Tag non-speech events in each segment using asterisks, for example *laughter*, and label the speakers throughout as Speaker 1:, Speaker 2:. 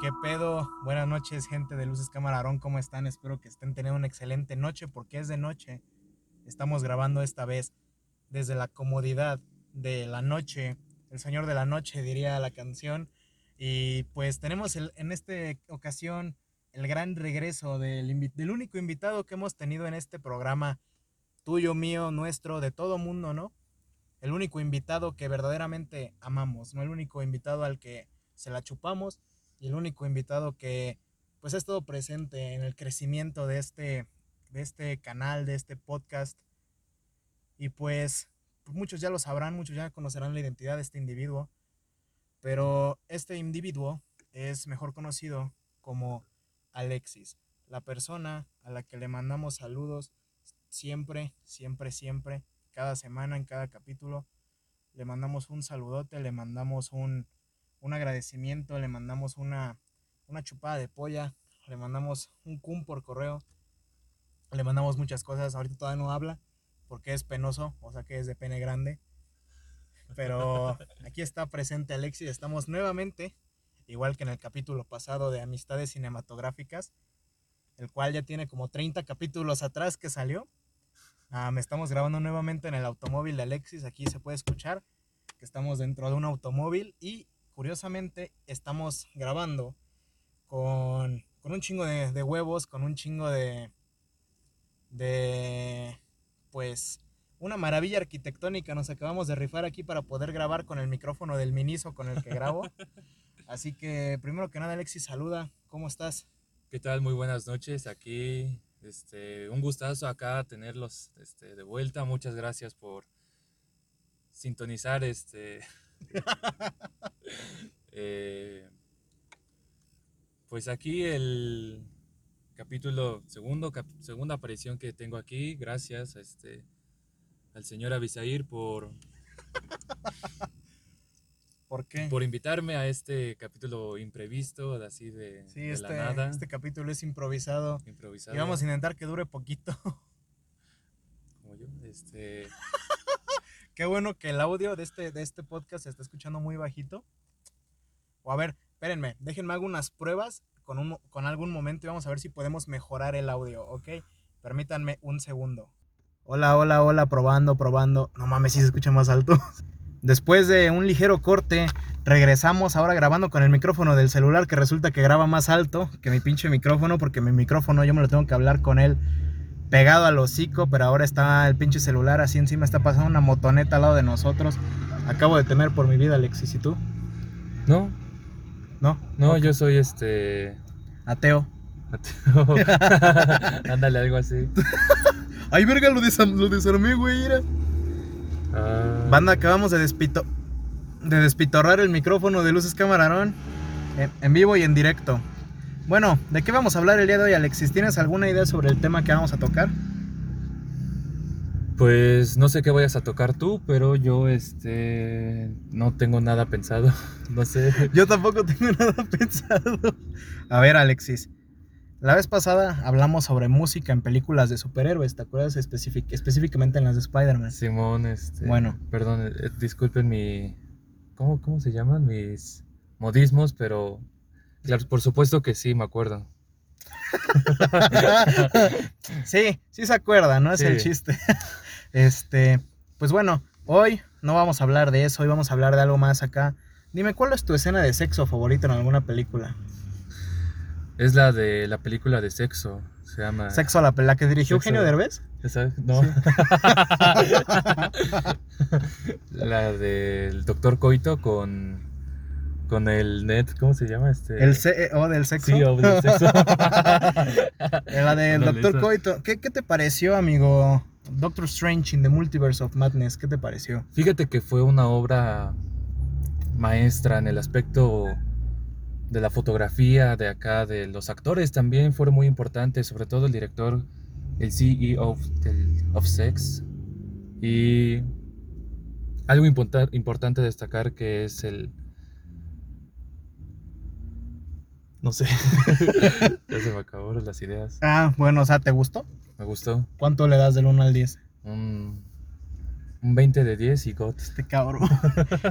Speaker 1: ¿Qué pedo? Buenas noches, gente de Luces Camarón, ¿cómo están? Espero que estén teniendo una excelente noche porque es de noche. Estamos grabando esta vez desde la comodidad de la noche, el señor de la noche diría la canción. Y pues tenemos en esta ocasión el gran regreso del, del único invitado que hemos tenido en este programa, tuyo, mío, nuestro, de todo mundo, ¿no? El único invitado que verdaderamente amamos, no el único invitado al que se la chupamos y el único invitado que pues ha estado presente en el crecimiento de este, de este canal, de este podcast. Y pues, pues muchos ya lo sabrán, muchos ya conocerán la identidad de este individuo, pero este individuo es mejor conocido como Alexis, la persona a la que le mandamos saludos siempre, siempre, siempre, cada semana, en cada capítulo. Le mandamos un saludote, le mandamos un, un agradecimiento, le mandamos una, una chupada de polla, le mandamos un cum por correo, le mandamos muchas cosas. Ahorita todavía no habla porque es penoso, o sea que es de pene grande. Pero *laughs* aquí está presente Alexis, estamos nuevamente, igual que en el capítulo pasado de Amistades Cinematográficas, el cual ya tiene como 30 capítulos atrás que salió. Ah, me estamos grabando nuevamente en el automóvil de Alexis, aquí se puede escuchar que estamos dentro de un automóvil y curiosamente estamos grabando con, un chingo de, huevos, con un chingo de, de, pues, una maravilla arquitectónica. Nos acabamos de rifar aquí para poder grabar con el micrófono del Miniso con el que grabo. *laughs* Así que, primero que nada, Alexis, saluda. ¿Cómo estás?
Speaker 2: ¿Qué tal? Muy buenas noches. Aquí, este, un gustazo acá tenerlos este, de vuelta. Muchas gracias por sintonizar este *laughs* Eh, pues aquí el capítulo segundo, segunda aparición que tengo aquí, gracias a este, al señor Abisair por... *laughs*
Speaker 1: ¿Por qué?
Speaker 2: Por invitarme a este capítulo imprevisto, así de,
Speaker 1: sí, este, nada. Este capítulo es improvisado.
Speaker 2: Improvisado.
Speaker 1: Y vamos a intentar que dure poquito.
Speaker 2: Como yo, este... *laughs*
Speaker 1: Qué bueno que el audio de este, de este podcast se está escuchando muy bajito. O a ver, espérenme, déjenme hago unas pruebas con, un, con algún momento y vamos a ver si podemos mejorar el audio, ¿ok? Permítanme un segundo. Hola, hola, hola, probando, probando. No mames, si se escucha más alto. *laughs* Después de un ligero corte, regresamos ahora grabando con el micrófono del celular que resulta que graba más alto que mi pinche micrófono porque mi micrófono yo me lo tengo que hablar con él pegado al hocico, pero ahora está el pinche celular así encima, está pasando una motoneta al lado de nosotros. Acabo de temer por mi vida, Alexis, ¿y tú?
Speaker 2: No.
Speaker 1: ¿No?
Speaker 2: No, yo soy este...
Speaker 1: Ateo.
Speaker 2: Ateo. *laughs* *laughs* Ándale, algo así. *laughs*
Speaker 1: Ay, verga, lo, desarmé, güey, era. Ah. Banda, acabamos de despito... De despitorrar el micrófono de Luces Camarón en vivo y en directo. Bueno, ¿de qué vamos a hablar el día de hoy, Alexis? ¿Tienes alguna idea sobre el tema que vamos a tocar?
Speaker 2: Pues no sé qué vayas a tocar tú, pero yo este no tengo nada pensado. *laughs* No sé.
Speaker 1: Yo tampoco tengo *laughs* nada pensado. A ver, Alexis. La vez pasada hablamos sobre música en películas de superhéroes, ¿te acuerdas? específicamente en las de Spider-Man.
Speaker 2: Simón, este. Bueno. Perdón, eh, disculpen mi. ¿Cómo, ¿Cómo se llaman? Mis modismos, pero Claro, por supuesto que sí, me acuerdo. *laughs*
Speaker 1: sí, sí se acuerda, ¿no? Es el chiste. *laughs* Este, pues bueno, hoy no vamos a hablar de eso, hoy vamos a hablar de algo más acá. Dime, ¿cuál es tu escena de sexo favorita en alguna película?
Speaker 2: Es la de la película de sexo, se llama...
Speaker 1: ¿Sexo, la, la que dirigió Eugenio Derbez?
Speaker 2: No. *laughs* la del doctor Coito con con el net, ¿cómo se llama? Este...
Speaker 1: El C o del sexo.
Speaker 2: Sí, o del sexo. *laughs*
Speaker 1: la del Doctor Coito. ¿Qué, te pareció, amigo? Doctor Strange in the Multiverse of Madness, ¿qué te pareció?
Speaker 2: Fíjate que fue una obra maestra en el aspecto de la fotografía, de acá, de los actores también fueron muy importantes, sobre todo el director, el CEO of, Sex. Y algo importante destacar que es el, No sé. *laughs* ya se me acabaron las ideas.
Speaker 1: Ah, bueno, o sea, ¿te gustó?
Speaker 2: Me gustó.
Speaker 1: ¿Cuánto le das del 1 al 10?
Speaker 2: Un Un 20 de 10 y GOT.
Speaker 1: Este cabrón.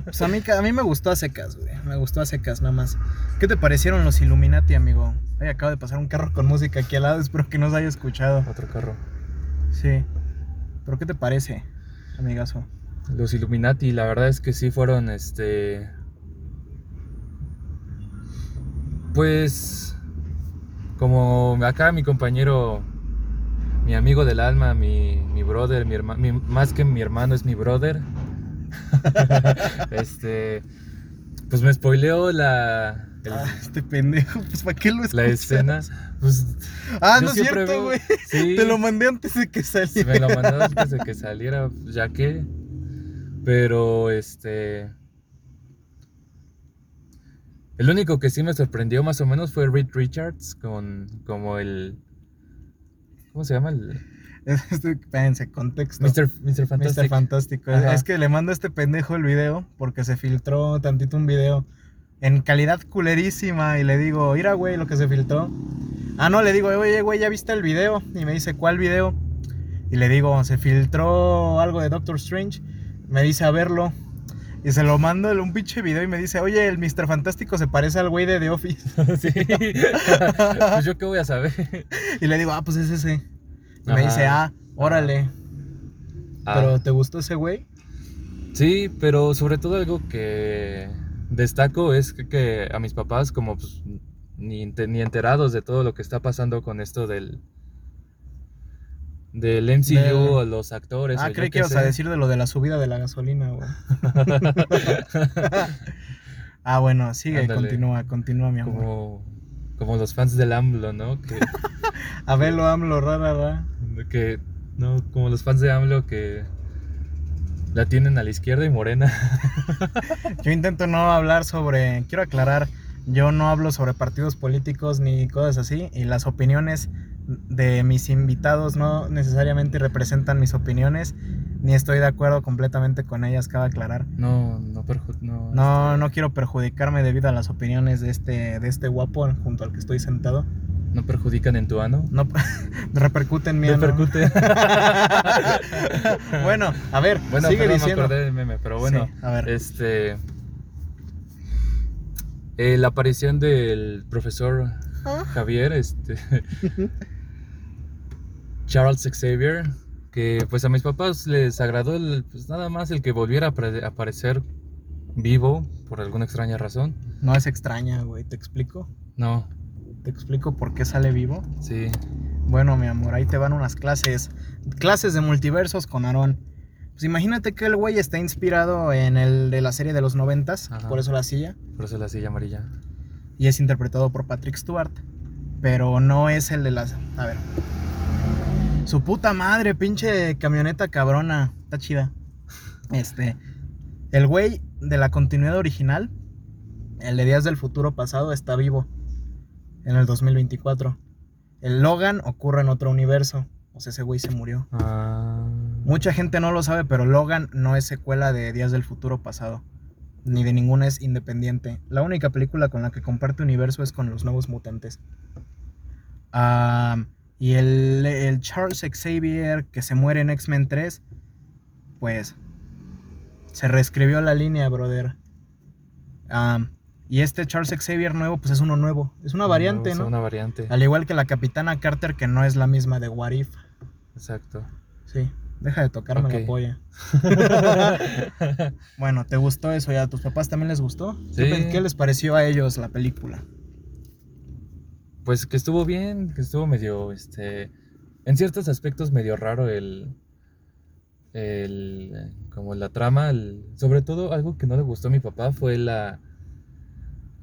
Speaker 1: pues a mí, a mí me gustó a secas, güey. Me gustó a secas nada más. ¿Qué te parecieron los Illuminati, amigo? Ay, acaba de pasar un carro con música aquí al lado. Espero que no se haya escuchado.
Speaker 2: Otro carro.
Speaker 1: Sí. ¿Pero qué te parece, amigazo?
Speaker 2: Los Illuminati, la verdad es que sí fueron, este... Pues... Como acá mi compañero mi amigo del alma, mi, mi brother, mi hermano, más que mi hermano es mi brother. *laughs* este, pues me spoileó la...
Speaker 1: ah, este pendejo, pues ¿para qué lo escuchas?
Speaker 2: La escena. Pues,
Speaker 1: ah, no es cierto, güey. Te lo mandé antes de que saliera.
Speaker 2: Me lo mandé antes de que saliera, ya que. Pero este. El único que sí me sorprendió más o menos fue Reed Richards con como el ¿Cómo se llama el.?
Speaker 1: Espérense, contexto.
Speaker 2: Mr. Mr. Fantastic.
Speaker 1: Mr. Fantástico. Es que le mando a este pendejo el video porque se filtró tantito un video en calidad culerísima y le digo, mira, güey, lo que se filtró. Ah, no, le digo, oye, güey, ¿ya viste el video? Y me dice, ¿cuál video? Y le digo, se filtró algo de Doctor Strange. Me dice, a verlo. Y se lo mando en un pinche video y me dice, oye, el Mr. Fantástico se parece al güey de The Office. *laughs*
Speaker 2: sí. *laughs* pues yo qué voy a saber.
Speaker 1: Y le digo, ah, pues es ese. Y me dice, ah, órale. Ah. ¿Pero te gustó ese güey?
Speaker 2: Sí, pero sobre todo algo que destaco es que, a mis papás, como pues, ni, ni enterados de todo lo que está pasando con esto del, del MCU, los actores.
Speaker 1: Ah, creí que ibas a decir de lo de la subida de la gasolina, güey. *laughs* ah, bueno, sigue, continúa, continúa, mi
Speaker 2: amor. Como, los fans del AMLO, ¿no?
Speaker 1: Que, *laughs* a verlo, AMLO, rara, rara.
Speaker 2: Que, no, como los fans de AMLO que la tienen a la izquierda y morena. *laughs*
Speaker 1: Yo intento no hablar sobre, quiero aclarar, yo no hablo sobre partidos políticos ni cosas así, y las opiniones de mis invitados no necesariamente representan mis opiniones, ni estoy de acuerdo completamente con ellas, cabe aclarar.
Speaker 2: No, no,
Speaker 1: no, no, este no quiero perjudicarme debido a las opiniones de este, de este guapo junto al que estoy sentado.
Speaker 2: ¿No perjudican en tu ano?
Speaker 1: No, *laughs* repercuten en mi
Speaker 2: Repercute. *laughs*
Speaker 1: bueno, a ver, bueno, sigue diciendo.
Speaker 2: Me meme, pero bueno, a ver. este... Eh, la aparición del profesor ah. Javier, este... *laughs* Charles Xavier, que pues a mis papás les agradó el, pues nada más el que volviera a aparecer vivo por alguna extraña razón.
Speaker 1: No es extraña, güey, ¿te explico?
Speaker 2: No.
Speaker 1: ¿Te explico por qué sale vivo?
Speaker 2: Sí.
Speaker 1: Bueno, mi amor, ahí te van unas clases. Clases de multiversos con Aaron. Pues imagínate que el güey está inspirado en el de la serie de los noventas, por eso la silla.
Speaker 2: Por eso la silla amarilla.
Speaker 1: Y es interpretado por Patrick Stewart. Pero no es el de las... A ver, su puta madre, pinche camioneta cabrona. Está chida. Este. El güey de la continuidad original, el de Días del Futuro Pasado, está vivo. En el 2024. El Logan ocurre en otro universo. O sea, ese güey se murió.
Speaker 2: Ah.
Speaker 1: Mucha gente no lo sabe, pero Logan no es secuela de Días del Futuro Pasado. Ni de ninguna es independiente. La única película con la que comparte universo es con los nuevos mutantes. Ah. Y el, Charles Xavier que se muere en X-Men 3, pues se reescribió la línea, brother. y este Charles Xavier nuevo, pues es uno nuevo. Es una variante, ¿no? Es
Speaker 2: una variante.
Speaker 1: Al igual que la Capitana Carter, que no es la misma de What If.
Speaker 2: Exacto.
Speaker 1: Sí. Deja de tocarme la polla. *laughs* bueno, ¿te gustó eso ya? ¿A tus papás también les gustó?
Speaker 2: Sí.
Speaker 1: ¿Qué les pareció a ellos la película?
Speaker 2: Pues que estuvo bien, que estuvo medio, este, en ciertos aspectos medio raro el, el como la trama, sobre todo algo que no le gustó a mi papá fue la,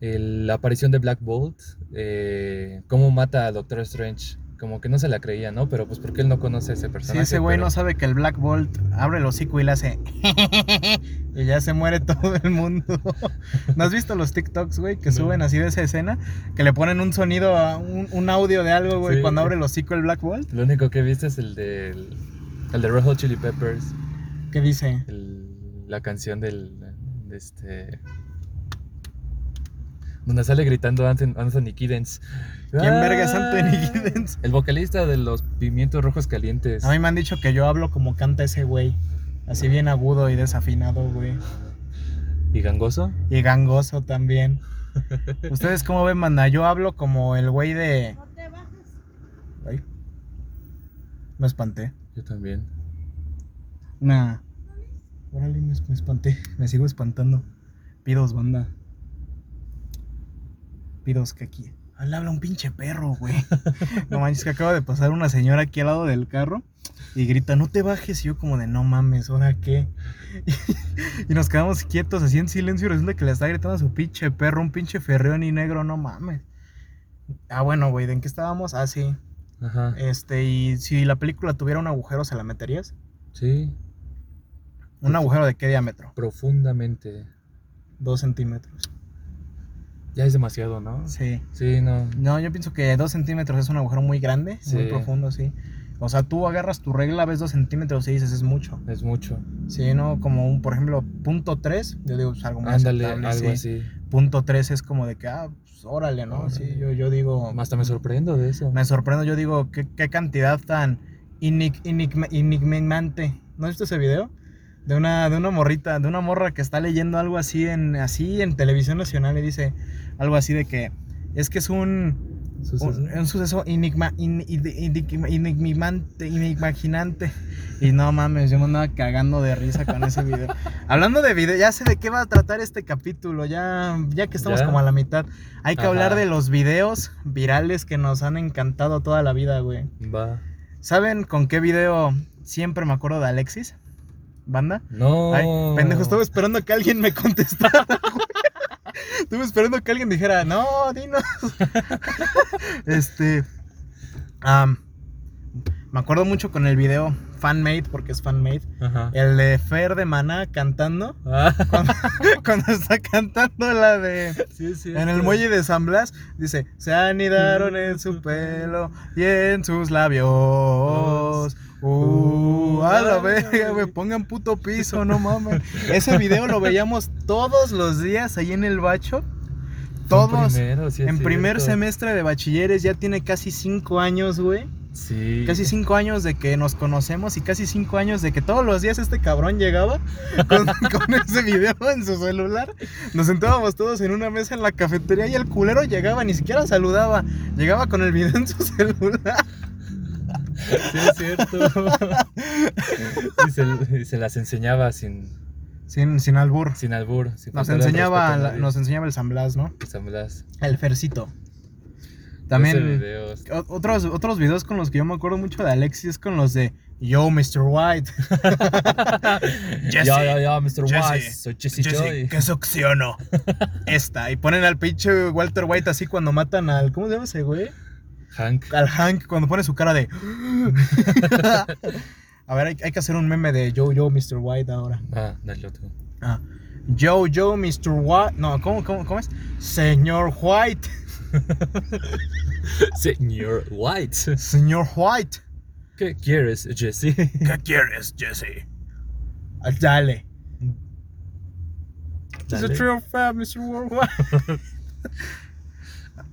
Speaker 2: la aparición de Black Bolt, eh, cómo mata a Doctor Strange como que no se la creía, ¿no? Pero pues porque él no conoce a ese personaje.
Speaker 1: Sí, ese güey no sabe que el Black Bolt abre el hocico y le hace *laughs* y ya se muere *laughs* todo el mundo. ¿No has visto los TikToks, güey, que suben así de esa escena? Que le ponen un sonido, un, audio de algo, güey, cuando abre el hocico el Black Bolt.
Speaker 2: Lo único que viste es el de, el, de Red Hot Chili Peppers.
Speaker 1: ¿Qué dice?
Speaker 2: la canción del, de este donde sale gritando Anthony Kiddens.
Speaker 1: ¿Quién verga es Anthony ah. Kiddens?
Speaker 2: El vocalista de los Pimientos Rojos Calientes.
Speaker 1: A mí me han dicho que yo hablo como canta ese güey. Así bien agudo y desafinado, güey.
Speaker 2: ¿Y gangoso?
Speaker 1: Y gangoso también. ¿Ustedes cómo ven, manda? Yo hablo como el güey de...
Speaker 3: No te bajes.
Speaker 1: Ay. Me espanté.
Speaker 2: Yo también.
Speaker 1: Una... Órale, me, me espanté. Me sigo espantando. Pidos, banda. Pidos que aquí... Ah, le habla un pinche perro, güey. *laughs* No manches, que acaba de pasar una señora aquí al lado del carro y grita, no te bajes. Y yo como de, no mames, ¿ahora qué? *laughs* Y, nos quedamos quietos así en silencio y resulta que le está gritando a su pinche perro, un pinche ferreón y negro, no mames. Ah, bueno, güey, ¿de en qué estábamos? Ah, sí.
Speaker 2: Ajá.
Speaker 1: Este, y si la película tuviera un agujero, ¿se la meterías?
Speaker 2: Sí.
Speaker 1: ¿Un agujero de qué diámetro?
Speaker 2: Profundamente.
Speaker 1: Dos centímetros.
Speaker 2: Ya es demasiado, ¿no?
Speaker 1: Sí.
Speaker 2: Sí, no.
Speaker 1: No, yo pienso que dos centímetros es un agujero muy grande, muy profundo, sí. O sea, tú agarras tu regla, ves dos centímetros y dices, es mucho.
Speaker 2: Es mucho.
Speaker 1: Sí, ¿no? Como un, por ejemplo, punto tres, yo digo, es algo más
Speaker 2: Ándale, algo
Speaker 1: sí.
Speaker 2: así.
Speaker 1: Punto tres es como de que, ah, pues, órale, ¿no? Sí, yo, yo digo...
Speaker 2: Hasta me sorprendo de eso.
Speaker 1: Me sorprendo, yo digo, qué, qué cantidad tan enigmante. ¿No has visto ese video? De una, de una morrita, de una morra que está leyendo algo así en, así en televisión nacional y dice algo así de que es que es un,
Speaker 2: Suceso.
Speaker 1: un, un suceso enigma, in- enigmante. Y no mames, yo me andaba cagando de risa con ese video. *laughs* Hablando de video, ya sé de qué va a tratar este capítulo, ya, ya que estamos
Speaker 2: ¿Ya?
Speaker 1: como a la mitad. Hay que
Speaker 2: Ajá.
Speaker 1: hablar de los videos virales que nos han encantado toda la vida, güey.
Speaker 2: Va.
Speaker 1: ¿Saben con qué video siempre me acuerdo de Alexis? ¿Banda?
Speaker 2: No.
Speaker 1: Ay, pendejo, estuve esperando que alguien me contestara. *laughs* Estuve esperando que alguien dijera, no, dinos. *laughs* este. am, me acuerdo mucho con el video fanmade, porque es fanmade.
Speaker 2: Ajá.
Speaker 1: El de Fer de Maná cantando. *laughs*
Speaker 2: Ah,
Speaker 1: Cuando, cuando está cantando la de.
Speaker 2: sí, sí.
Speaker 1: En el muelle de San Blas dice, se anidaron en su pelo y en sus labios. Uh, a la verga, güey, pongan puto piso, no mames. Ese video lo veíamos todos los días ahí en el bacho. Todos.
Speaker 2: Primero, sí es
Speaker 1: en primer semestre de bachilleres ya tiene casi cinco años, güey.
Speaker 2: Sí.
Speaker 1: Casi cinco años de que nos conocemos y casi cinco años de que todos los días este cabrón llegaba *laughs* con, con ese video en su celular. Nos sentábamos todos en una mesa en la cafetería y el culero llegaba, ni siquiera saludaba. Llegaba con el video en su *laughs* celular.
Speaker 2: Sí, es cierto. *laughs* y, se, y se las enseñaba sin,
Speaker 1: Sin, sin albur.
Speaker 2: sin albur. Sin
Speaker 1: Nos enseñaba, la- nos enseñaba el San Blas, ¿no?
Speaker 2: San Blas.
Speaker 1: El Fercito. También otros, otros videos con los que yo me acuerdo mucho de Alexis es con los de Yo, Mr. White. Jesse, *laughs*
Speaker 2: Ya, ya, ya, Mr.
Speaker 1: Jesse,
Speaker 2: Wise. Soy Jesse,
Speaker 1: Jesse,
Speaker 2: Joy.
Speaker 1: ¿qué succiono? *laughs* Esta. Y ponen al pinche Walter White así cuando matan al. ¿Cómo se llama ese güey?
Speaker 2: Hank.
Speaker 1: Al Hank, cuando pone su cara de. *laughs* A ver, hay, hay que hacer un meme de Yo, Yo, Mr. White ahora.
Speaker 2: Ah, dale tú.
Speaker 1: Ah. Yo, Yo, Mr. White. No, ¿cómo, cómo, cómo es? Señor White. *laughs*
Speaker 2: Señor White.
Speaker 1: Señor White.
Speaker 2: ¿Qué quieres, Jesse? *laughs*
Speaker 1: ¿Qué quieres, Jesse? Ah, Dale. It's a
Speaker 2: Dale.
Speaker 1: true fact, Mr. Worldwide.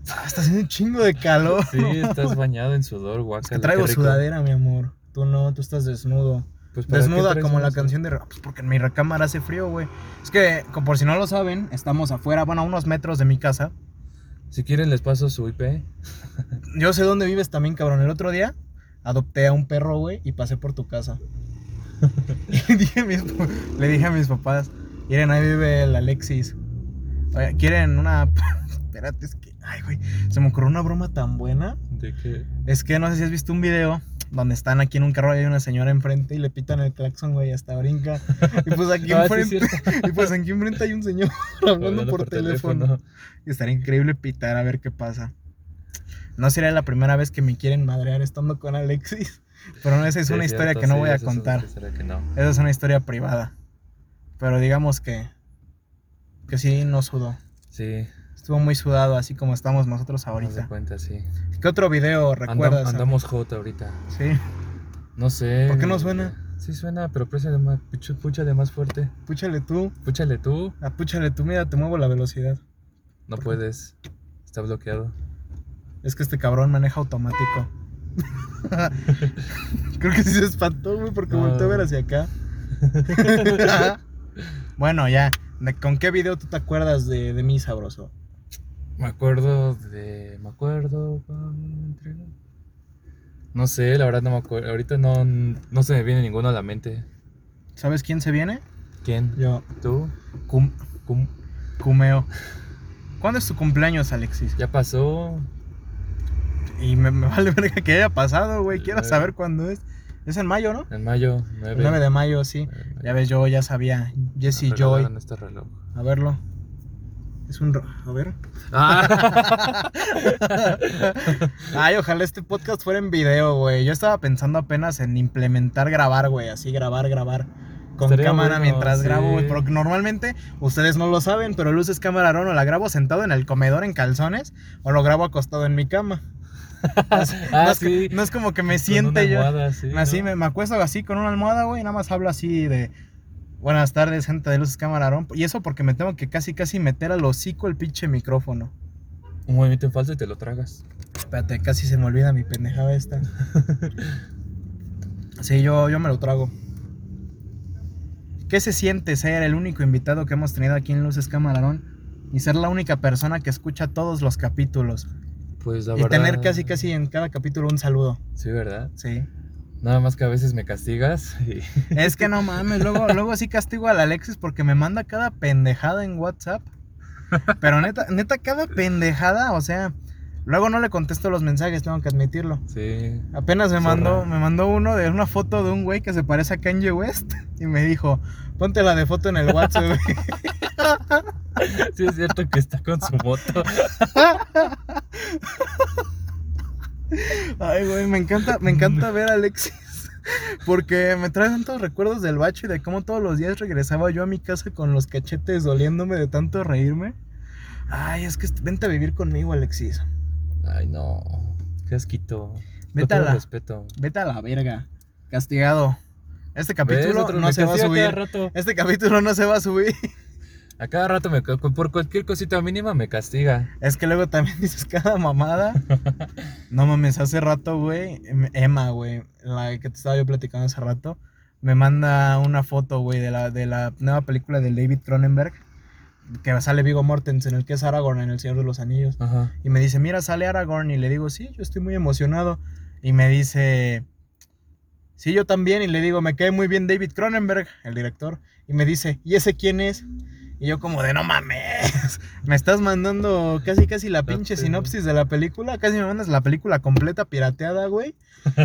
Speaker 1: Ah, está haciendo un chingo de calor.
Speaker 2: Sí, estás bañado en sudor, guaca.
Speaker 1: Que traigo sudadera, mi amor. Tú no, tú estás desnudo.
Speaker 2: Pues, ¿para qué
Speaker 1: Desnuda como la canción de... Pues porque en mi recámara hace frío, güey. Es que, por si no lo saben, estamos afuera, bueno, a unos metros de mi casa.
Speaker 2: Si quieren les paso su IP.
Speaker 1: Yo sé dónde vives también, cabrón. El otro día adopté a un perro, güey, y pasé por tu casa. *laughs* y dije a mis- le dije a mis papás, miren, ahí vive el Alexis. Oye, ¿quieren una...? *laughs* Espérate, es que... Ay, güey, se me ocurrió una broma tan buena.
Speaker 2: ¿De qué?
Speaker 1: Es que no sé si has visto un video donde están aquí en un carro y hay una señora enfrente y le pitan el claxon, güey, hasta brinca. Y pues aquí *laughs*
Speaker 2: Ah, sí,
Speaker 1: enfrente, *laughs* y pues aquí enfrente hay un señor *laughs* hablando,
Speaker 2: Hablando
Speaker 1: por, teléfono. Y estaría increíble pitar a ver qué pasa. No sería la primera vez que me quieren madrear estando con Alexis. Pero no, esa es
Speaker 2: Sí,
Speaker 1: una historia que no
Speaker 2: sí,
Speaker 1: voy a
Speaker 2: es
Speaker 1: contar.
Speaker 2: historia que no.
Speaker 1: Esa es una historia privada. Pero digamos que. Que sí, no sudó.
Speaker 2: Sí,
Speaker 1: Estuvo muy sudado, así como estamos nosotros
Speaker 2: ahorita. cuenta, sí.
Speaker 1: ¿Qué otro video
Speaker 2: Andam-
Speaker 1: recuerdas?
Speaker 2: andamos hot ahorita.
Speaker 1: Sí,
Speaker 2: No sé.
Speaker 1: ¿Por qué no suena?
Speaker 2: Sí suena, pero púchale más, puch- púchale más fuerte.
Speaker 1: púchale tú.
Speaker 2: Púchale tú.
Speaker 1: Ah, púchale tú, mira, te muevo la velocidad.
Speaker 2: No puedes. Está bloqueado.
Speaker 1: Es que este cabrón maneja automático. *laughs* Creo que sí se espantó, güey, porque
Speaker 2: No.
Speaker 1: volteó a ver hacia acá. *laughs* *laughs* bueno, ya. ¿de- ¿Con qué video tú te acuerdas de, de mí, sabroso?
Speaker 2: Me acuerdo de. Me acuerdo. cuando me entregó. No sé, la verdad no me acuerdo. Ahorita no, no se me viene ninguno a la mente.
Speaker 1: ¿Sabes quién se viene?
Speaker 2: ¿Quién?
Speaker 1: Yo.
Speaker 2: ¿Tú?
Speaker 1: Cum-
Speaker 2: ¿Cómo?
Speaker 1: Cumeo. ¿Cuándo es tu cumpleaños, Alexis?
Speaker 2: Ya pasó.
Speaker 1: Y me, me vale *laughs* verga que haya pasado, güey. Quiero
Speaker 2: Eh.
Speaker 1: saber cuándo es. Es en mayo, ¿no?
Speaker 2: En mayo 9.
Speaker 1: El 9 de mayo, sí. Ya ves, yo ya sabía. Jesse Joy.
Speaker 2: este reloj.
Speaker 1: A verlo. Es un... ro- A ver.
Speaker 2: Ah. *laughs*
Speaker 1: Ay, ojalá este podcast fuera en video, güey. Yo estaba pensando apenas en implementar grabar, güey. Así, grabar, grabar. Con
Speaker 2: Estaría
Speaker 1: cámara
Speaker 2: bueno,
Speaker 1: mientras
Speaker 2: sí.
Speaker 1: grabo, güey. Porque normalmente, ustedes no lo saben, pero luces cámara o la grabo sentado en el comedor en calzones o lo grabo acostado en mi cama. *laughs* Así-
Speaker 2: Ah,
Speaker 1: no, es
Speaker 2: sí.
Speaker 1: que, no es como que me
Speaker 2: Con
Speaker 1: siente
Speaker 2: una
Speaker 1: yo.
Speaker 2: almohada, sí,
Speaker 1: así
Speaker 2: ¿no?
Speaker 1: me, me acuesto así con una almohada, güey. y Nada más hablo así de. Buenas tardes, gente de luces camarón. Y eso porque me tengo que casi, casi meter al hocico el pinche micrófono.
Speaker 2: Un movimiento en falso y te lo tragas.
Speaker 1: Espérate, casi se me olvida mi pendejada esta. *laughs* Sí, yo, yo me lo trago. ¿Qué se siente ser el único invitado que hemos tenido aquí en Luces Camarón? Y ser la única persona que escucha todos los capítulos.
Speaker 2: Pues la
Speaker 1: y
Speaker 2: verdad.
Speaker 1: tener casi casi en cada capítulo un saludo.
Speaker 2: Sí, ¿verdad?
Speaker 1: Sí.
Speaker 2: Nada más que a veces me castigas *laughs* y.
Speaker 1: Es que no mames, luego, luego sí castigo al Alexis porque me manda cada pendejada en WhatsApp. Pero neta, neta, cada pendejada, o sea, luego no le contesto los mensajes, tengo que admitirlo.
Speaker 2: Sí.
Speaker 1: Apenas me
Speaker 2: Zorra.
Speaker 1: mandó, me mandó uno de una foto de un güey que se parece a Kanye West y me dijo, ponte la de foto en el WhatsApp. güey". *laughs*
Speaker 2: Sí, es cierto que está con su moto. *laughs*
Speaker 1: Ay, güey, me encanta, me encanta *laughs* ver a Alexis. Porque me trae tantos recuerdos del bacho y de cómo todos los días regresaba yo a mi casa con los cachetes doliéndome de tanto reírme. Ay, es que vente a vivir conmigo, Alexis.
Speaker 2: Ay, no. Qué asquito.
Speaker 1: Vete a la-
Speaker 2: respeto.
Speaker 1: Vete a la verga. Castigado. Este capítulo no se va a subir. Este capítulo no se va a subir.
Speaker 2: A cada rato me por cualquier cosita mínima me castiga.
Speaker 1: Es que luego también *laughs* dices cada mamada. No mames, hace rato, güey, em- Emma, güey, la que te estaba yo platicando hace rato, me manda una foto, güey, de la, de la nueva película de David Cronenberg, que sale Vigo Mortensen, el que es Aragorn en El Señor de los Anillos.
Speaker 2: Ajá.
Speaker 1: Y me dice, mira, sale Aragorn. Y le digo, sí, yo estoy muy emocionado. Y me dice, sí, yo también. Y le digo, me cae muy bien David Cronenberg, el director. Y me dice, ¿y ese quién es? Y yo como de, no mames, *laughs* me estás mandando casi casi la pinche sinopsis de la película. Casi me mandas la película completa pirateada, güey.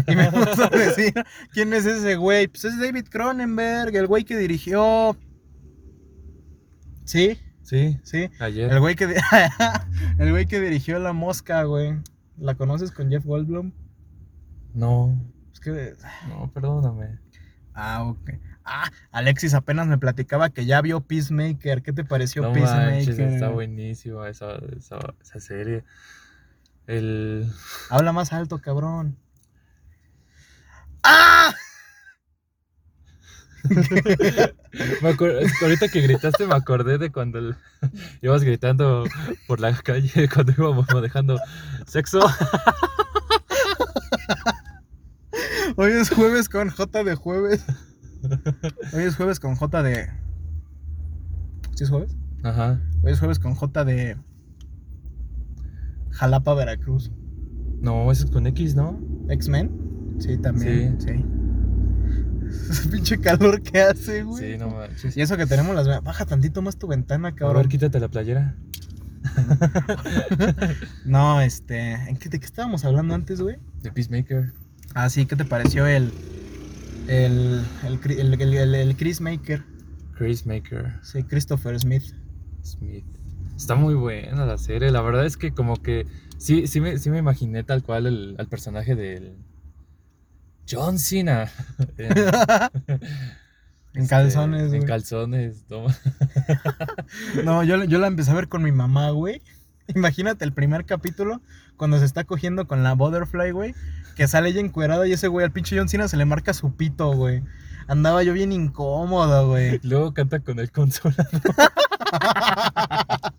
Speaker 1: Y me *laughs* vas a decir, ¿quién es ese güey? Pues es David Cronenberg, el güey que dirigió... Sí,
Speaker 2: Sí,
Speaker 1: sí.
Speaker 2: ayer.
Speaker 1: El güey que, *laughs* el güey que dirigió La Mosca, güey. ¿La conoces con Jeff Goldblum?
Speaker 2: No,
Speaker 1: Es que...
Speaker 2: no, perdóname.
Speaker 1: Ah, ok. Ah, Alexis apenas me platicaba que ya vio Peacemaker. ¿Qué te pareció
Speaker 2: No
Speaker 1: Peacemaker?
Speaker 2: manches, está buenísima esa, esa, esa serie. El.
Speaker 1: Habla más alto, cabrón. ¡Ah! *laughs*
Speaker 2: Me ahorita que gritaste me acordé de cuando el- *laughs* ibas gritando por la calle *laughs* cuando íbamos manejando sexo.
Speaker 1: Hoy es jueves con J de jueves. Hoy es jueves con J de... ¿Sí es jueves?
Speaker 2: Ajá.
Speaker 1: Hoy es jueves con J de... Jalapa, Veracruz.
Speaker 2: No, eso es con X, ¿no?
Speaker 1: ¿X-Men? Sí, también. Sí.
Speaker 2: Sí. *laughs*
Speaker 1: Ese pinche calor que hace, güey.
Speaker 2: Sí, no manches.
Speaker 1: Y eso que tenemos las... Baja tantito más tu ventana,
Speaker 2: A ver,
Speaker 1: cabrón.
Speaker 2: quítate la playera. *laughs*
Speaker 1: No, este... ¿en qué, ¿De qué estábamos hablando antes, güey?
Speaker 2: De Peacemaker.
Speaker 1: Ah, sí, ¿qué te pareció el... El... El, el, el, Chris Maker?
Speaker 2: Chris Maker.
Speaker 1: Sí, Christopher Smith.
Speaker 2: Smith. Está muy buena la serie. La verdad es que como que sí, sí, me, sí me imaginé tal cual el, al personaje del John Cena. *laughs* en, *laughs*
Speaker 1: En calzones,
Speaker 2: En calzones. no. *laughs*
Speaker 1: No, yo, yo la empecé a ver con mi mamá, güey. *laughs* Imagínate el primer capítulo cuando se está cogiendo con la Butterfly, güey. Que sale ella encuerada y ese güey al pinche John Cena se le marca su pito, güey. Andaba yo bien incómodo, güey. *laughs*
Speaker 2: Luego canta con el consolador. *laughs*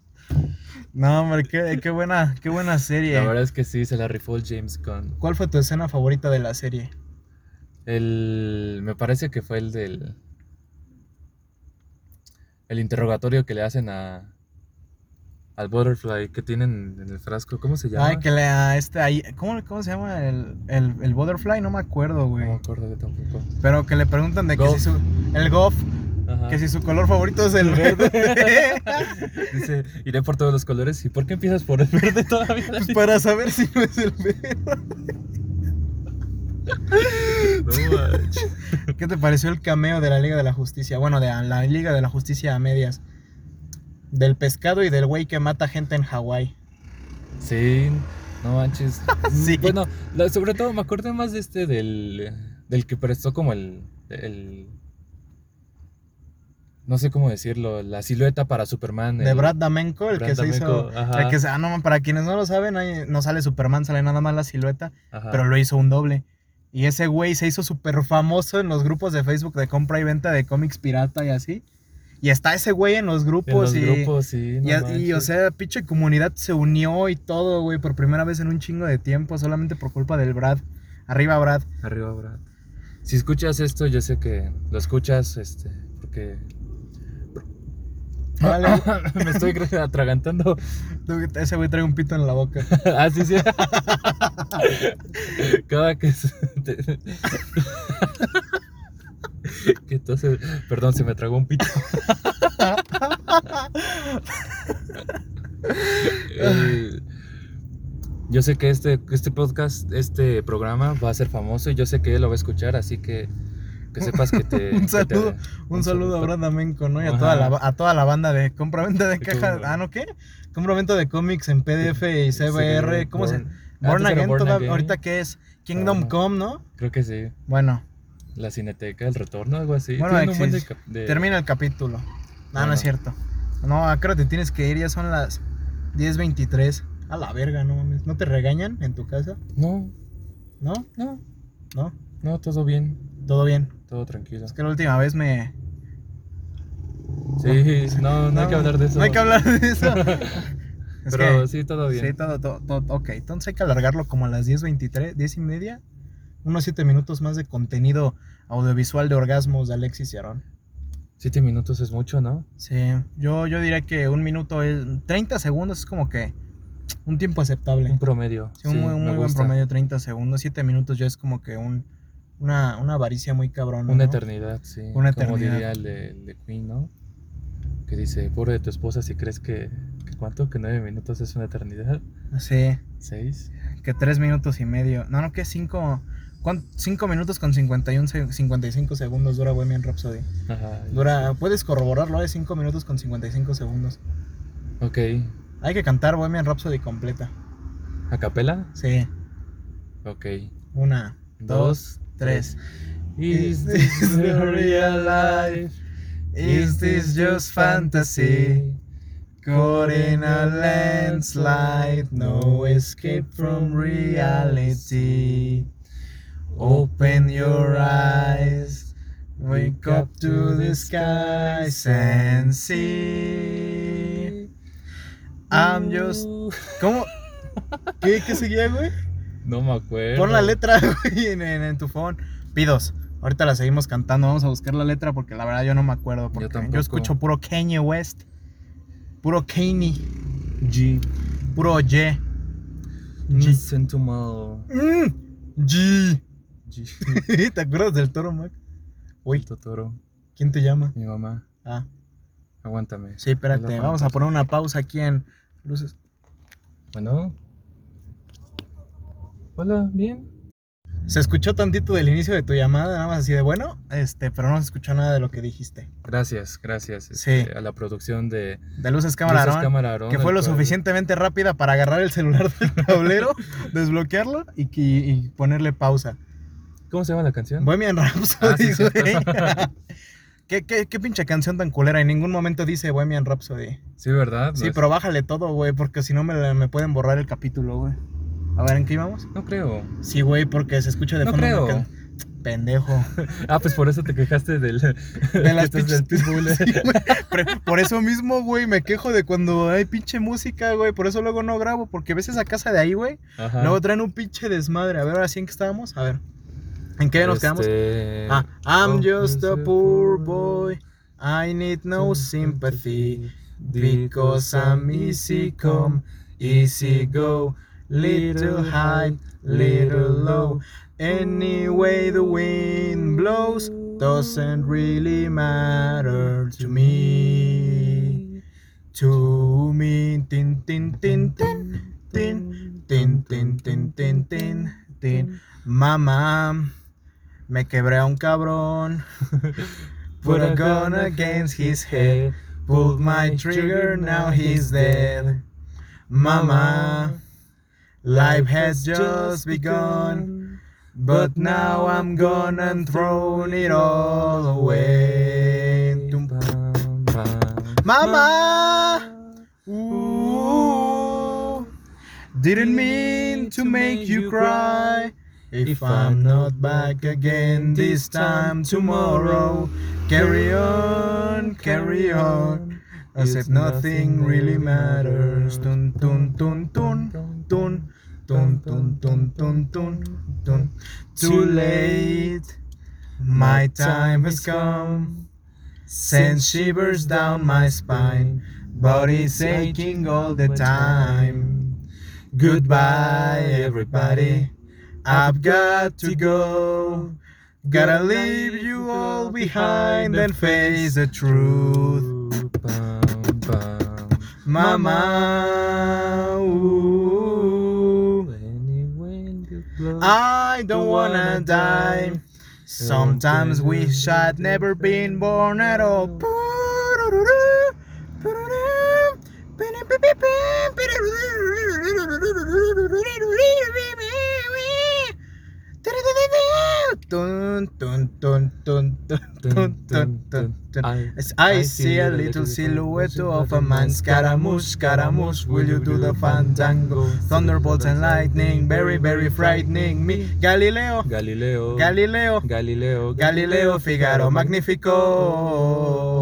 Speaker 1: No, hombre, qué, qué buena, qué buena serie.
Speaker 2: La verdad es que sí, se la rifó el James Gunn.
Speaker 1: ¿Cuál fue tu escena favorita de la serie?
Speaker 2: El, me parece que fue el del el interrogatorio que le hacen a al butterfly que tienen en el frasco, ¿cómo se llama?
Speaker 1: Ay, que le a este ahí. ¿Cómo, cómo se llama el, el, el butterfly? No me acuerdo,
Speaker 2: No
Speaker 1: güey.
Speaker 2: me acuerdo yo tampoco.
Speaker 1: Pero que le preguntan de que
Speaker 2: Goff.
Speaker 1: si su. El golf.
Speaker 2: Ajá.
Speaker 1: Que si su color favorito es el verde. *laughs*
Speaker 2: Dice, iré por todos los colores. ¿Y por qué empiezas por el verde todavía?
Speaker 1: pues para saber si no es el verde.
Speaker 2: No.
Speaker 1: ¿Qué te pareció el cameo de la Liga de la Justicia? Bueno, de la Liga de la Justicia a medias. Del pescado y del güey que mata gente en Hawái.
Speaker 2: Sí, no manches. *laughs*
Speaker 1: Sí.
Speaker 2: Bueno, la- sobre todo me acuerdo más de este del, del que prestó como el, el no sé cómo decirlo, la silueta para Superman.
Speaker 1: De
Speaker 2: el-
Speaker 1: Brad Damenko, el
Speaker 2: Brad
Speaker 1: que se hizo.
Speaker 2: Ajá.
Speaker 1: El que ah, no, para quienes no lo saben, ahí no sale Superman, sale nada más la silueta,
Speaker 2: Ajá.
Speaker 1: pero lo hizo un doble. Y ese güey se hizo súper famoso en los grupos de Facebook de compra y venta de cómics pirata y así. Y está ese güey en los
Speaker 2: en
Speaker 1: grupos
Speaker 2: los
Speaker 1: y.
Speaker 2: grupos, sí. no
Speaker 1: y, o sea, pinche comunidad se unió y todo, güey, por primera vez en un chingo de tiempo, solamente por culpa del Brad. Arriba, Brad.
Speaker 2: Arriba, Brad. Si escuchas esto, yo sé que lo escuchas, este, porque
Speaker 1: Vale. *laughs*
Speaker 2: me estoy *laughs* atragantando.
Speaker 1: Ese güey trae un pito en la boca. *laughs*
Speaker 2: ah, sí, sí. Cada que que *laughs* entonces, perdón, se me tragó un pito. *laughs* Eh, yo sé que este, este podcast, este programa va a ser famoso y yo sé que él lo va a escuchar, así que que sepas que te... *laughs*
Speaker 1: Un
Speaker 2: que te-
Speaker 1: saludo, Un saludo a Brad Damenko, ¿no? Y a toda, la, a toda la banda de compra-venta de
Speaker 2: De
Speaker 1: caja.
Speaker 2: compra.
Speaker 1: Ah, ¿no qué? Compra-venta de cómics en PDF y CBR. ¿Cómo se
Speaker 2: Born-
Speaker 1: Again, toda- ahorita qué es Kingdom
Speaker 2: Ajá.
Speaker 1: Come, ¿no?
Speaker 2: Creo que sí.
Speaker 1: Bueno,
Speaker 2: La Cineteca, El Retorno, algo así.
Speaker 1: Bueno,
Speaker 2: Tiene un buen de
Speaker 1: termina el capítulo. No, no es cierto. No, ¿a qué hora te tienes que ir? Ya son las 10.23. A la verga, no mames. ¿No te regañan en tu casa?
Speaker 2: No,
Speaker 1: ¿No?
Speaker 2: no,
Speaker 1: ¿No?
Speaker 2: no, todo bien,
Speaker 1: Todo bien.
Speaker 2: todo tranquilo.
Speaker 1: Es que la última vez me...
Speaker 2: Sí, no, no, hay que hablar de eso.
Speaker 1: No hay que hablar de eso. *laughs* Es
Speaker 2: Pero
Speaker 1: que-
Speaker 2: sí, todo bien.
Speaker 1: Sí, todo, todo, todo, ok. Entonces hay que alargarlo como a las 10.23, 10 y media. Unos 7 minutos más de contenido audiovisual de orgasmos de Alexis y Aarón.
Speaker 2: Siete minutos es mucho, ¿no?
Speaker 1: Sí, yo, yo diría que un minuto es... 30 segundos es como que un tiempo aceptable.
Speaker 2: Un promedio.
Speaker 1: Sí, un
Speaker 2: sí,
Speaker 1: muy, buen
Speaker 2: gusta.
Speaker 1: promedio, 30 segundos. 7 minutos ya es como que un, una, una avaricia muy cabrón.
Speaker 2: Una eternidad, sí.
Speaker 1: Una
Speaker 2: Como
Speaker 1: eternidad.
Speaker 2: diría el de, el de Queen, ¿no? Que dice, pobre de tu esposa si crees que, que ¿cuánto? Que nueve minutos es una eternidad.
Speaker 1: Sí,
Speaker 2: ¿Seis?
Speaker 1: que 3 minutos y medio. No, no, que 5... 5 minutos con 51, se- 55 segundos dura Bohemian Rhapsody.
Speaker 2: Ajá.
Speaker 1: Dura, puedes corroborarlo, es 5 minutos con 55 segundos.
Speaker 2: Ok.
Speaker 1: Hay que cantar Bohemian Rhapsody completa.
Speaker 2: ¿A capela?
Speaker 1: Sí.
Speaker 2: Ok.
Speaker 1: Una, dos,
Speaker 2: Dos,
Speaker 1: tres.
Speaker 2: Is this the real life?
Speaker 1: Is this just fantasy? Caught in a landslide, no escape from reality. Open your eyes, wake up to the skies and see. I'm just. ¿Cómo? *laughs* ¿Qué, qué seguía, güey?
Speaker 2: No me acuerdo.
Speaker 1: Pon la letra, *laughs* güey, en, en- en tu phone. Pidos. Ahorita la seguimos cantando. Vamos a buscar la letra porque la verdad yo no me acuerdo. Porque yo,
Speaker 2: tampoco.
Speaker 1: escucho puro Kanye West. Puro Kanye.
Speaker 2: G.
Speaker 1: Puro Y.
Speaker 2: Listen to my...
Speaker 1: G. *laughs* ¿Te acuerdas del toro, Mac? Uy,
Speaker 2: Totoro.
Speaker 1: ¿quién te llama?
Speaker 2: Mi mamá.
Speaker 1: Ah,
Speaker 2: Aguántame.
Speaker 1: sí, espérate. Vamos a poner una pausa aquí en Luces.
Speaker 2: Bueno. Hola, bien.
Speaker 1: Se escuchó tantito del inicio de tu llamada, nada más así de bueno, este, pero no se escuchó nada de lo que dijiste.
Speaker 2: Gracias, gracias
Speaker 1: Sí.
Speaker 2: este, a la producción de
Speaker 1: De Luces Cámara
Speaker 2: Luces Cámara Aarón,
Speaker 1: que fue lo
Speaker 2: cual-
Speaker 1: suficientemente rápida para agarrar el celular del tablero, *laughs* desbloquearlo y, que- y ponerle pausa.
Speaker 2: ¿Cómo se llama la canción?
Speaker 1: Bohemian Rhapsody,
Speaker 2: Ah, sí,
Speaker 1: güey. *laughs* ¿Qué, qué, qué pinche canción tan culera? En ningún momento dice Bohemian Rhapsody.
Speaker 2: Sí, ¿verdad?
Speaker 1: Sí,
Speaker 2: No es-
Speaker 1: pero bájale todo, güey, porque si no me, me pueden borrar el capítulo, güey. A ver, ¿en qué íbamos?
Speaker 2: No creo.
Speaker 1: Sí, güey, porque se escucha de
Speaker 2: No
Speaker 1: fondo. una
Speaker 2: creo.
Speaker 1: can- Pendejo. *laughs*
Speaker 2: Ah, pues por eso te quejaste del,
Speaker 1: De *laughs* las
Speaker 2: del
Speaker 1: pinches-
Speaker 2: Pitbull.
Speaker 1: Sí, por eso mismo, güey, me quejo de cuando hay pinche música, güey. Por eso luego no grabo, porque ves esa casa de ahí, güey. Luego traen un pinche desmadre. A ver, ahora sí en qué estábamos. A ver. ¿En qué nos quedamos? Ah, I'm
Speaker 2: oh,
Speaker 1: just a poor oh, boy. I need no sympathy. Because I'm easy come, easy go. Little high, little low. Any way the wind blows doesn't really matter to me. To me, tin, tin, tin, tin, tin, tin, tin, tin, tin, tin, mama. Me quebré a un cabrón. *laughs* Put a gun against his head. Pulled my trigger, now he's dead. Mama, life has just begun. But now I'm gone and thrown it all away. Mama! Ooh, didn't mean to make you cry. If I'm not back again this time tomorrow, carry on, carry on, as if nothing really matters. Dun dun dun dun dun dun dun dun dun dun dun. Too late, my time has come. Send shivers down my spine, body's aching all the time. Goodbye, everybody. I've got to go. Gotta leave you all behind and face the truth. Mama. I don't wanna die. Sometimes wish I'd never been born at all.
Speaker 2: I
Speaker 1: see a little silhouette of a man. Scaramouche, scaramouche, will you do the fandango? Thunderbolts and lightning, very, very frightening me. Galileo,
Speaker 2: Galileo,
Speaker 1: Galileo,
Speaker 2: Galileo,
Speaker 1: Galileo, Figaro, Magnifico.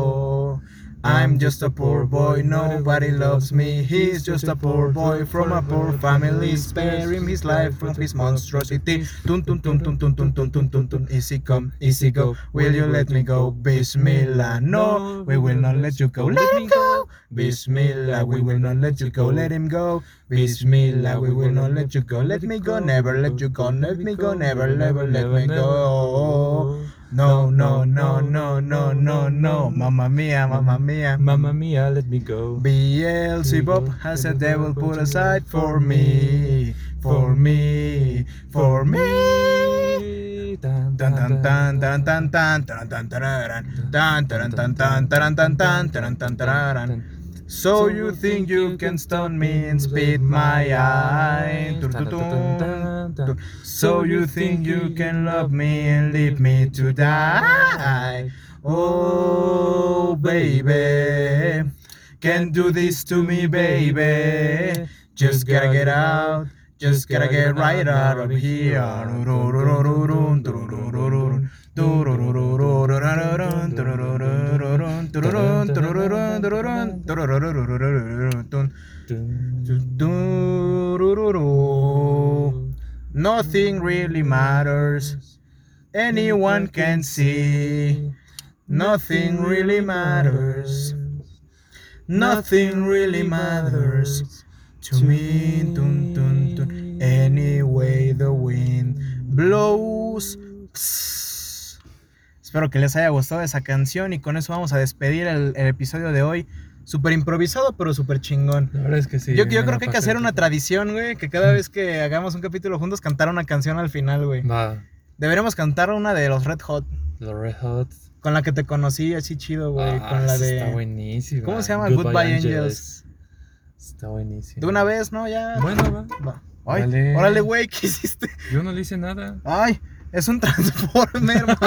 Speaker 1: I'm just a poor boy, nobody loves me. He's just a poor boy from a poor family. Spare him his life from his monstrosity. Tun tun tun tun tun tun tun tun tun. Easy come, easy go. Will you let me go? Bismillah, no, we will not let you go. Let me go. Bismillah, we will not let you go. Let him go. Bismillah, we will not let you go. Let me go, never let you go. Let me go, never, never let me go. No, no, no, no, no, no, no. Mamma mia, mamma mia.
Speaker 2: Mamma mia, let me go.
Speaker 1: Beelzebub has a devil put aside for me. For me. For me.
Speaker 2: Dun
Speaker 1: dun dun dun dun dun dun dun dun dun dun dun dun dun dun dun dun dun so you think you can stun me and spit my eye. So you think you can love me and leave me to die. Oh, baby. Can't do this to me, baby. Just gotta get out. Just gotta get right out of here. Nothing really matters. Anyone can see. Nothing really matters. Nothing really matters to me. Dun, dun, dun. Anyway, the wind blows. Psst. Espero que les haya gustado esa canción y con eso vamos a despedir el, episodio de hoy. Súper improvisado, pero súper chingón.
Speaker 2: La verdad es que sí.
Speaker 1: Yo, creo que hay que hacer una tradición, güey, que cada vez que hagamos un capítulo juntos cantar una canción al final, güey.
Speaker 2: Va.
Speaker 1: Deberíamos cantar una de los Red Hot.
Speaker 2: Los Red Hot.
Speaker 1: Con la que te conocí, así chido, güey.
Speaker 2: Ah,
Speaker 1: con la de.
Speaker 2: Está buenísima.
Speaker 1: ¿Cómo se llama? Goodbye, Angels.
Speaker 2: Está buenísimo.
Speaker 1: De una vez, ¿no? Ya.
Speaker 2: Bueno, va.
Speaker 1: va. Ay,
Speaker 2: órale,
Speaker 1: güey, *laughs* ¿qué hiciste?
Speaker 2: Yo no le hice nada.
Speaker 1: Ay. Es un *laughs* Transformer,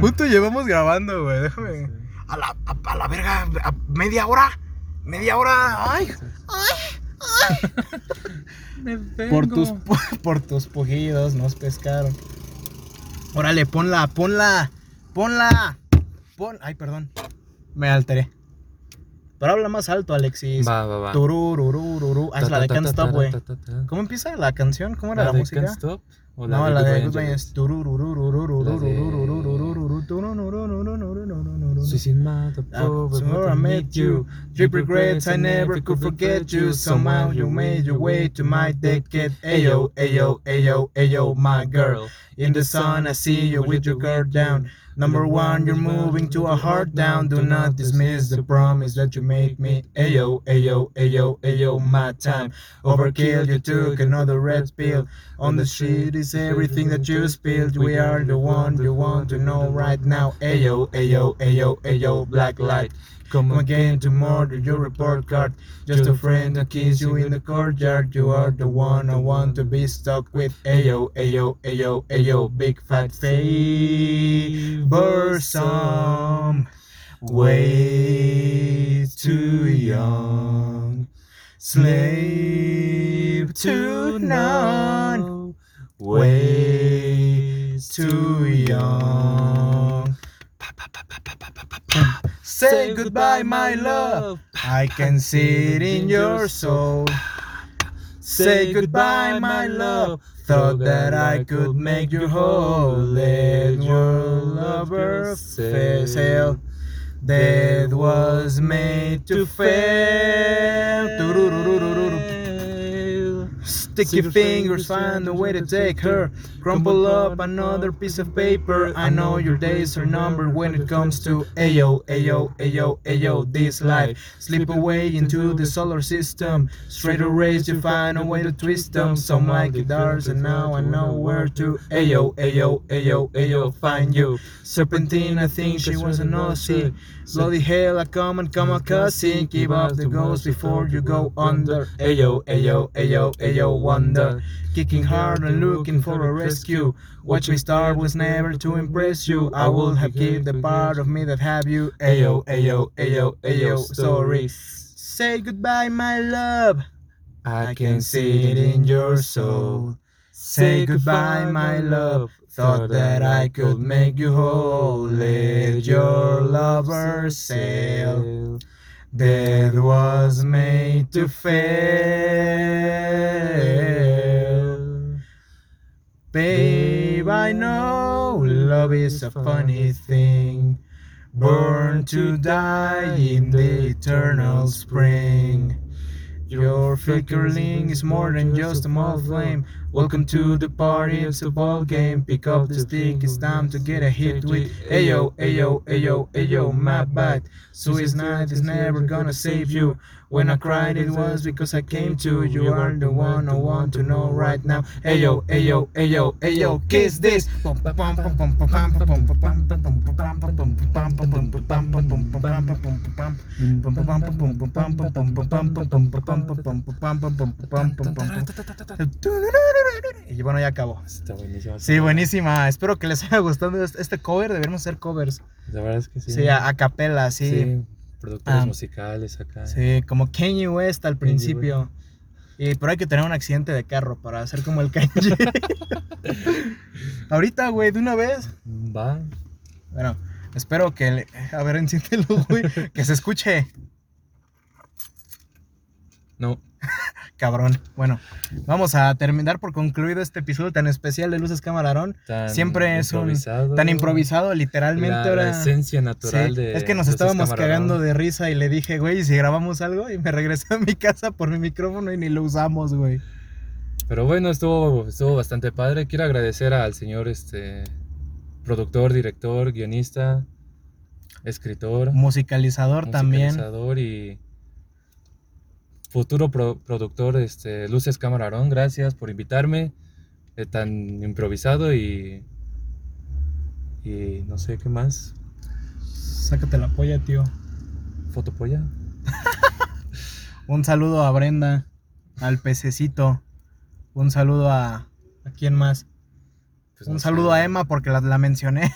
Speaker 1: Justo llevamos grabando, güey. Déjame. A, la, a, a la verga, a media hora. Media hora. Ay, ay, ay. *laughs*
Speaker 2: Me
Speaker 1: por tus *laughs* por tus pujidos nos pescaron. Órale, ponla, ponla, ponla. Pon, ay, perdón. Me alteré. Pero habla más alto, Alexis.
Speaker 2: Va, va, va.
Speaker 1: Turururururu. Ah, es la de Can't Stop, güey. ¿Cómo empieza la canción? ¿Cómo era la, la
Speaker 2: de
Speaker 1: música?
Speaker 2: Can't Stop. ¿O
Speaker 1: la la de
Speaker 2: Good
Speaker 1: es Suicide I met you Deep regrets I never could forget you Somehow you made your way to my ticket. Ayo, ayo, ayo, ayo, my girl. In the sun I see you with your guard down. Number one, you're moving to a heart down. Do not dismiss the promise that you made me. Ayo, ayo, ayo, ayo, my time. Overkill, you took another red pill. On the street is everything that you spilled. We are the one you want to know right now. Ayo, ayo, ayo, ayo, black light. Come again tomorrow to your report card. Just a friend that kiss you in the courtyard. You are the one I want to be stuck with. Ayo, ayo, ayo, ayo, big fat favor some. Way too young. Slave to none. Way too young. Say goodbye, my love. I can see it in your soul. Say goodbye, my love. Thought that I could make you whole. Let your lover sail. That was made to fail. Sticky fingers find a way to take her. Crumple up another piece of paper. I know your days are numbered when it comes to ayo, ayo, ayo, ayo, this life. Slip away into the solar system. Straight rays, you find a way to twist them. Some like guitars, and now I know where to ayo, ayo, ayo, ayo, find you. Serpentine, I think she was an Aussie. Bloody hell, I come and come a cussing. Give up the ghost before you go under. Ayo, ayo, ayo, ayo, wonder. Kicking hard and looking for a rescue. Watch me start was never to impress you. I would have given the part of me that have you. Ayo, ayo, ayo, ayo, sorry. Say goodbye, my love. I can see it in your soul. Say goodbye, my love. Thought that I could make you whole. Let your lover sail. That was made to fail. Babe, I know love is a funny thing. Born to die in the eternal spring. Your flickering is more than just a small flame. Welcome to the party, it's a ball game. Pick up the stick, it's time to get a hit with Ayo, ayo, ayo, ayo, my bad. Suicide is never gonna save you. When I cried, it was because I came to. You are the one I want to know right now. Ayo, ayo, ayo, ayo, kiss this. Y bueno, ya acabó.
Speaker 2: Está buenísimo.
Speaker 1: Sí, buenísima. Espero que les *laughs* haya gustado este este cover. Deberíamos hacer covers.
Speaker 2: La verdad es que sí.
Speaker 1: Sí, a, a capela, sí.
Speaker 2: Sí, productores
Speaker 1: Ah.
Speaker 2: musicales acá.
Speaker 1: Sí, como Kanye West al principio. Y pero hay que tener un accidente de carro para hacer como el *laughs* Kanye. Ahorita, güey, de una vez.
Speaker 2: Va.
Speaker 1: Bueno, espero que. le- A ver, enciéndelo, güey. Que se escuche.
Speaker 2: No.
Speaker 1: Cabrón. Bueno, vamos a terminar por concluido este episodio tan especial de Luces Camarón.
Speaker 2: Tan
Speaker 1: Siempre es un-
Speaker 2: improvisado.
Speaker 1: Tan improvisado, literalmente.
Speaker 2: La,
Speaker 1: ahora.
Speaker 2: la esencia natural
Speaker 1: Sí,
Speaker 2: de.
Speaker 1: es que nos
Speaker 2: Luces
Speaker 1: estábamos
Speaker 2: Camarón.
Speaker 1: cagando de risa y le dije, güey, ¿y si grabamos algo? Y me *laughs* regresé a mi casa por mi micrófono y ni lo usamos, güey.
Speaker 2: Pero bueno, estuvo, estuvo bastante padre. Quiero agradecer al señor este productor, director, guionista, escritor,
Speaker 1: Musicalizador también.
Speaker 2: musicalizador y futuro pro- productor este Luces Camarón. Gracias por invitarme. eh, tan improvisado y y no sé qué más.
Speaker 1: Sácate la polla, tío.
Speaker 2: Fotopolla. *laughs*
Speaker 1: Un saludo a Brenda, al pececito. Un saludo a. ¿A quién más?
Speaker 2: Pues
Speaker 1: Un
Speaker 2: no
Speaker 1: saludo
Speaker 2: sé,
Speaker 1: a Emma porque la, la mencioné.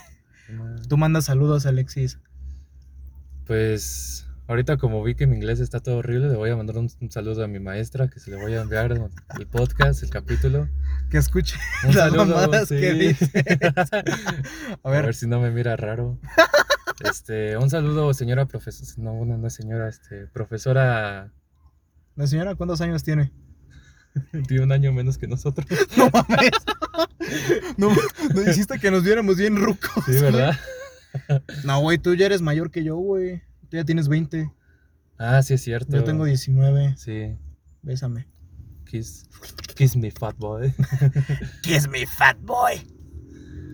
Speaker 1: Tú mandas saludos, Alexis.
Speaker 2: Pues ahorita como vi que mi inglés está todo horrible, le voy a mandar un, un saludo a mi maestra que se le voy a enviar el podcast, el capítulo.
Speaker 1: Que escuche
Speaker 2: Un
Speaker 1: las
Speaker 2: saludo,
Speaker 1: mamadas
Speaker 2: sí.
Speaker 1: que dice. *laughs*
Speaker 2: A
Speaker 1: A
Speaker 2: ver.
Speaker 1: ver,
Speaker 2: si no me mira raro. *laughs* Este, un saludo, señora profesora. No, no es señora, este, profesora.
Speaker 1: la señora, ¿cuántos años tiene? *laughs*
Speaker 2: Tiene un año menos que nosotros.
Speaker 1: No mames. No, no hiciste que nos viéramos bien rucos.
Speaker 2: Sí, ¿verdad?
Speaker 1: No, güey, tú ya eres mayor que yo, güey. Tú ya tienes 20.
Speaker 2: Ah, sí es cierto.
Speaker 1: Yo tengo 19.
Speaker 2: Sí.
Speaker 1: Bésame.
Speaker 2: Kiss, kiss me, fat boy. *laughs*
Speaker 1: Kiss me, fat boy.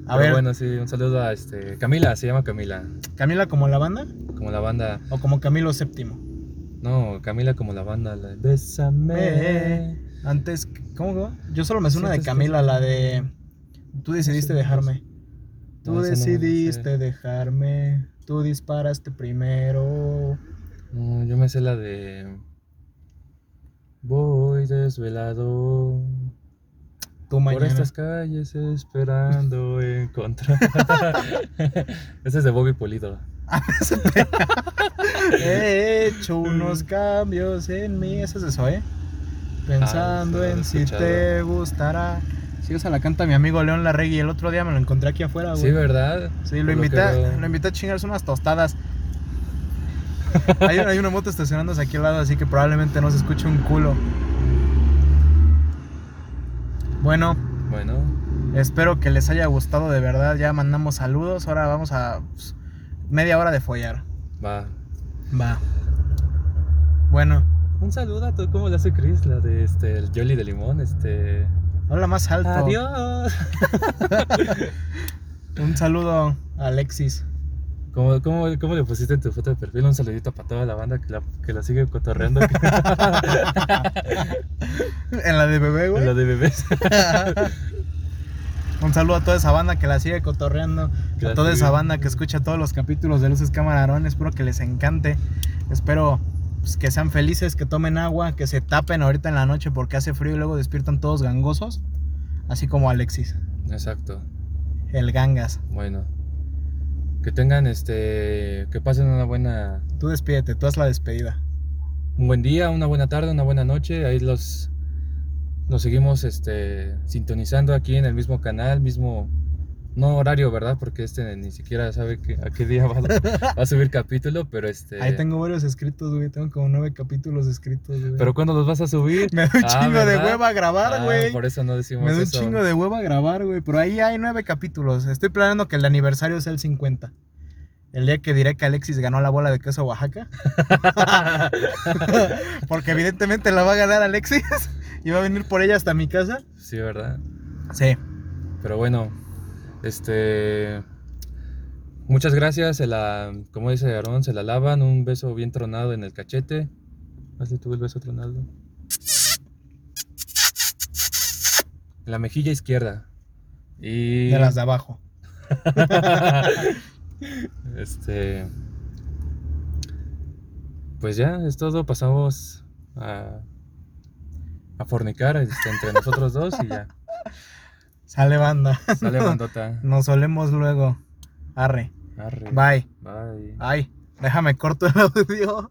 Speaker 1: A
Speaker 2: Pero
Speaker 1: ver,
Speaker 2: bueno, sí, un saludo a este. Camila, se llama Camila.
Speaker 1: ¿Camila como la banda?
Speaker 2: Como la banda.
Speaker 1: ¿O como Camilo VII?
Speaker 2: No, Camila como la banda. La, Bésame.
Speaker 1: Antes, ¿cómo va? Yo solo me sé una de Camila, la de. Tú decidiste dejarme. Tú
Speaker 2: No, no
Speaker 1: decidiste dejarme. Tú disparaste primero.
Speaker 2: No, yo me sé la de. Voy desvelado
Speaker 1: Tú
Speaker 2: por
Speaker 1: mañana.
Speaker 2: estas calles esperando *laughs* encontrar. *laughs* Ese es de Bobby Pulido. *laughs*
Speaker 1: He hecho unos cambios en mí. Eso es eso, ¿eh? Pensando
Speaker 2: Ah, he
Speaker 1: en si te gustará. Sí, esa la canta mi amigo León Larregui. El otro día me lo encontré aquí afuera, güey.
Speaker 2: Sí, ¿verdad?
Speaker 1: Sí, lo
Speaker 2: Por
Speaker 1: invité, a- lo invité a chingarse unas tostadas. *laughs* hay, hay una moto estacionándose aquí al lado, así que probablemente no se escuche un culo. Bueno,
Speaker 2: Bueno,
Speaker 1: espero que les haya gustado de verdad. Ya mandamos saludos. Ahora vamos a pues, media hora de follar.
Speaker 2: va.
Speaker 1: Va. Bueno,
Speaker 2: Un saludo a todo, ¿cómo le hace Chris? La de este, el Jolly de Limón, este.
Speaker 1: Habla más alto.
Speaker 2: Adiós. *laughs*
Speaker 1: Un saludo a Alexis.
Speaker 2: ¿Cómo, cómo, cómo le pusiste en tu foto de perfil? Un saludito para toda la banda que la, que la sigue cotorreando. *laughs*
Speaker 1: En la de bebé, güey.
Speaker 2: en la de bebés. *laughs*
Speaker 1: Un saludo a toda esa banda que la sigue cotorreando. A toda esa banda que escucha todos los capítulos de Luces Camarón. Espero que les encante. Espero pues, que sean felices, que tomen agua, que se tapen ahorita en la noche porque hace frío y luego despiertan todos gangosos. Así como Alexis,
Speaker 2: Exacto.
Speaker 1: el gangas.
Speaker 2: Bueno. Que tengan este. Que pasen una buena.
Speaker 1: Tú despídete, tú haz la despedida.
Speaker 2: Un buen día, una buena tarde, una buena noche. Ahí los. Nos seguimos este, sintonizando aquí en el mismo canal, mismo. No horario, ¿verdad? Porque este ni siquiera sabe que- a qué día va, *laughs* va a subir capítulo, pero este.
Speaker 1: Ahí tengo varios escritos, güey. Tengo como nueve capítulos escritos, güey.
Speaker 2: ¿Pero cuándo los vas a subir? *laughs*
Speaker 1: me da un
Speaker 2: Ah,
Speaker 1: chingo de hueva a grabar,
Speaker 2: Ah,
Speaker 1: güey.
Speaker 2: por eso no decimos
Speaker 1: me da un
Speaker 2: eso.
Speaker 1: chingo de hueva a grabar, güey. Pero ahí hay nueve capítulos. Estoy planeando que el aniversario sea el 50. El día que diré que Alexis ganó la bola de queso Oaxaca. *laughs* Porque evidentemente la va a ganar Alexis. Y va a venir por ella hasta mi casa.
Speaker 2: Sí, ¿verdad?
Speaker 1: Sí.
Speaker 2: Pero bueno, este. Muchas gracias. Se la, como dice Aarón, se la lavan. Un beso bien tronado en el cachete. Hazle tú el beso tronado. En la mejilla izquierda. Y.
Speaker 1: De las de abajo. *laughs*
Speaker 2: este. Pues ya, es todo. Pasamos a. A fornicar este, entre nosotros dos y ya.
Speaker 1: Sale banda.
Speaker 2: Sale *laughs* bandota.
Speaker 1: Nos solemos luego. Arre.
Speaker 2: Arre.
Speaker 1: Bye.
Speaker 2: Bye.
Speaker 1: Ay, déjame corto el audio.